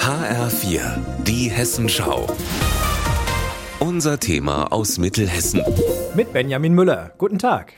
HR4, die Hessenschau. Unser Thema aus Mittelhessen. Mit Benjamin Müller. Guten Tag.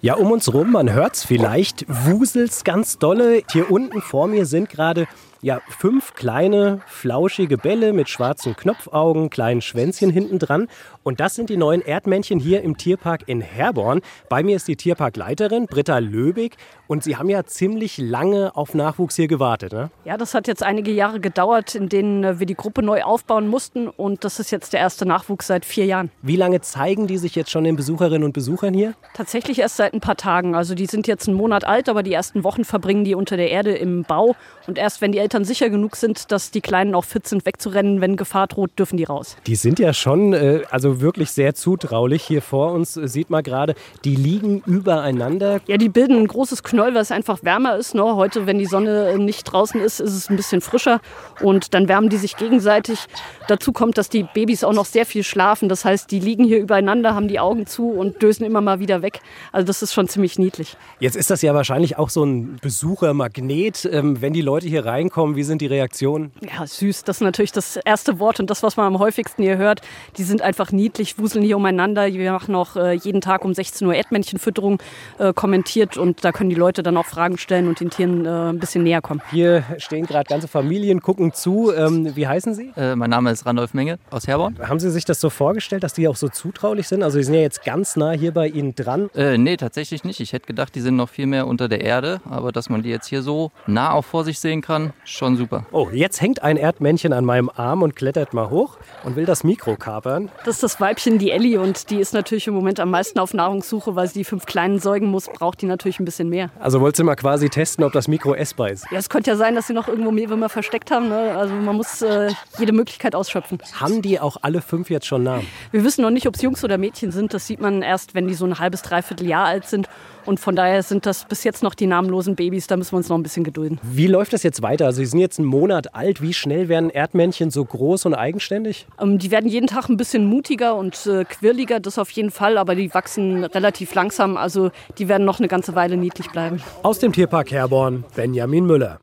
Ja, um uns rum, man hört's vielleicht, wuselt's ganz dolle. Hier unten vor mir sind gerade ja, fünf kleine, flauschige Bälle mit schwarzen Knopfaugen, kleinen Schwänzchen hinten dran. Und das sind die neuen Erdmännchen hier im Tierpark in Herborn. Bei mir ist die Tierparkleiterin Britta Löbig. Und Sie haben ja ziemlich lange auf Nachwuchs hier gewartet, ne? Ja, das hat jetzt einige Jahre gedauert, in denen äh, wir die Gruppe neu aufbauen mussten. Und das ist jetzt der erste Nachwuchs seit vier Jahren. Wie lange zeigen die sich jetzt schon den Besucherinnen und Besuchern hier? Tatsächlich erst seit ein paar Tagen. Also die sind jetzt einen Monat alt, aber die ersten Wochen verbringen die unter der Erde im Bau. Und erst wenn die Eltern sicher genug sind, dass die Kleinen auch fit sind, wegzurennen, wenn Gefahr droht, dürfen die raus. Die sind ja schon, äh, also wirklich sehr zutraulich. Hier vor uns äh, sieht man gerade, die liegen übereinander. Ja, die bilden ein großes Knoll, weil es einfach wärmer ist. Ne? Heute, wenn die Sonne nicht draußen ist, ist es ein bisschen frischer und dann wärmen die sich gegenseitig. Dazu kommt, dass die Babys auch noch sehr viel schlafen. Das heißt, die liegen hier übereinander, haben die Augen zu und dösen immer mal wieder weg. Also das ist schon ziemlich niedlich. Jetzt ist das ja wahrscheinlich auch so ein Besuchermagnet. Ähm, wenn die Leute hier reinkommen, wie sind die Reaktionen? Ja, süß. Das ist natürlich das erste Wort und das, was man am häufigsten hier hört. Die sind einfach niedlich, wuseln hier umeinander. Wir machen auch äh, jeden Tag um 16 Uhr Erdmännchenfütterung äh, kommentiert und da können die Leute dann auch Fragen stellen und den Tieren äh, ein bisschen näher kommen. Hier stehen gerade ganze Familien, gucken zu. Ähm, wie heißen Sie? Mein Name ist Randolph Menge aus Herborn. Haben Sie sich das so vorgestellt, dass die auch so zutraulich sind? Also, Sie sind ja jetzt ganz nah hier bei Ihnen dran. Äh, nee, tatsächlich nicht. Ich hätte gedacht, die sind noch viel mehr unter der Erde. Aber dass man die jetzt hier so nah auch vor sich sehen kann, schon super. Oh, jetzt hängt ein Erdmännchen an meinem Arm und klettert mal hoch und will das Mikro kapern. Das ist das Weibchen, die Ellie, und die ist natürlich im Moment am meisten auf Nahrungssuche, weil sie die fünf Kleinen säugen muss, braucht die natürlich ein bisschen mehr. Also wolltest du mal quasi testen, ob das Mikro essbar ist? Ja, es könnte ja sein, dass sie noch irgendwo Mehlwürmer versteckt haben. Ne? Also man muss äh, jede Möglichkeit ausschöpfen. Haben die auch alle fünf jetzt schon Namen? Wir wissen noch nicht, ob es Jungs oder Mädchen sind. Das sieht man erst, wenn die so ein halbes, dreiviertel Jahr alt sind. Und von daher sind das bis jetzt noch die namenlosen Babys. Da müssen wir uns noch ein bisschen gedulden. Wie läuft das jetzt weiter? Also Sie sind jetzt einen Monat alt. Wie schnell werden Erdmännchen so groß und eigenständig? Ähm, die werden jeden Tag ein bisschen mutiger und äh, quirliger, das auf jeden Fall. Aber die wachsen relativ langsam. Also die werden noch eine ganze Weile niedlich bleiben. Aus dem Tierpark Herborn, Benjamin Müller.